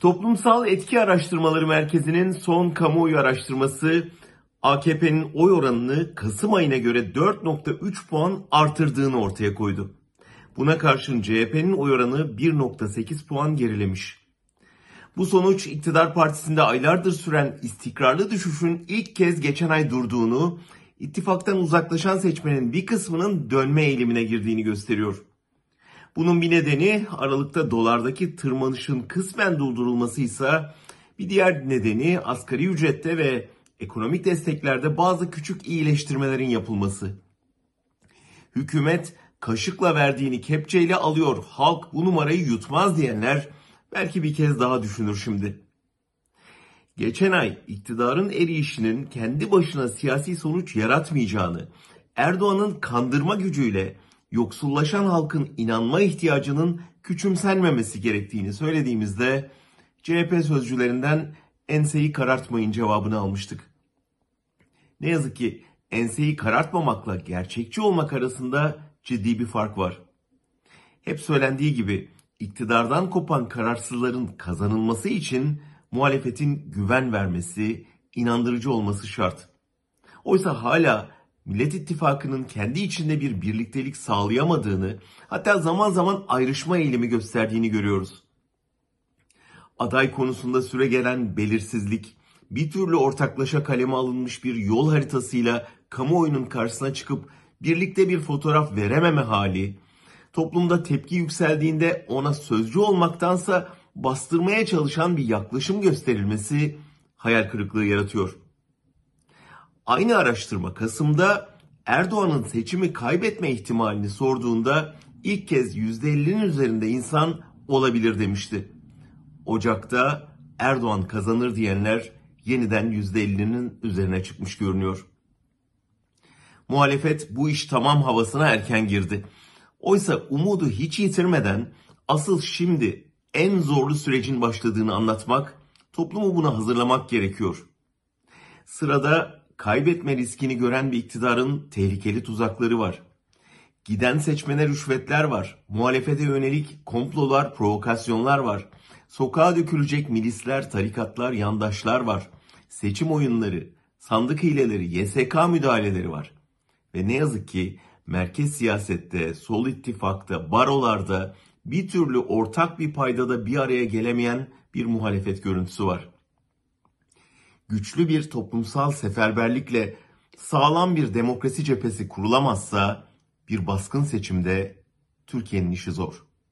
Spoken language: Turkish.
Toplumsal Etki Araştırmaları Merkezi'nin son kamuoyu araştırması AKP'nin oy oranını Kasım ayına göre 4.3 puan artırdığını ortaya koydu. Buna karşın CHP'nin oy oranı 1.8 puan gerilemiş. Bu sonuç iktidar partisinde aylardır süren istikrarlı düşüşün ilk kez geçen ay durduğunu, ittifaktan uzaklaşan seçmenin bir kısmının dönme eğilimine girdiğini gösteriyor. Bunun bir nedeni Aralık'ta dolardaki tırmanışın kısmen durdurulması ise bir diğer nedeni asgari ücrette ve ekonomik desteklerde bazı küçük iyileştirmelerin yapılması. Hükümet kaşıkla verdiğini kepçeyle alıyor, halk bu numarayı yutmaz diyenler belki bir kez daha düşünür şimdi. Geçen ay iktidarın eriyişinin kendi başına siyasi sonuç yaratmayacağını, Erdoğan'ın kandırma gücüyle yoksullaşan halkın inanma ihtiyacının küçümsenmemesi gerektiğini söylediğimizde CHP sözcülerinden enseyi karartmayın cevabını almıştık. Ne yazık ki enseyi karartmamakla gerçekçi olmak arasında ciddi bir fark var. Hep söylendiği gibi iktidardan kopan kararsızların kazanılması için muhalefetin güven vermesi, inandırıcı olması şart. Oysa hala Millet İttifakı'nın kendi içinde bir birliktelik sağlayamadığını, hatta zaman zaman ayrışma eğilimi gösterdiğini görüyoruz. Aday konusunda süre gelen belirsizlik, bir türlü ortaklaşa kaleme alınmış bir yol haritasıyla kamuoyunun karşısına çıkıp birlikte bir fotoğraf verememe hali, toplumda tepki yükseldiğinde ona sözcü olmaktansa bastırmaya çalışan bir yaklaşım gösterilmesi hayal kırıklığı yaratıyor. Aynı araştırma Kasım'da Erdoğan'ın seçimi kaybetme ihtimalini sorduğunda ilk kez %50'nin üzerinde insan olabilir demişti. Ocak'ta Erdoğan kazanır diyenler yeniden %50'nin üzerine çıkmış görünüyor. Muhalefet bu iş tamam havasına erken girdi. Oysa umudu hiç yitirmeden asıl şimdi en zorlu sürecin başladığını anlatmak, toplumu buna hazırlamak gerekiyor. Sırada kaybetme riskini gören bir iktidarın tehlikeli tuzakları var. Giden seçmene rüşvetler var. Muhalefete yönelik komplolar, provokasyonlar var. Sokağa dökülecek milisler, tarikatlar, yandaşlar var. Seçim oyunları, sandık hileleri, YSK müdahaleleri var. Ve ne yazık ki merkez siyasette, sol ittifakta, barolarda bir türlü ortak bir paydada bir araya gelemeyen bir muhalefet görüntüsü var. Güçlü bir toplumsal seferberlikle sağlam bir demokrasi cephesi kurulamazsa bir baskın seçimde Türkiye'nin işi zor.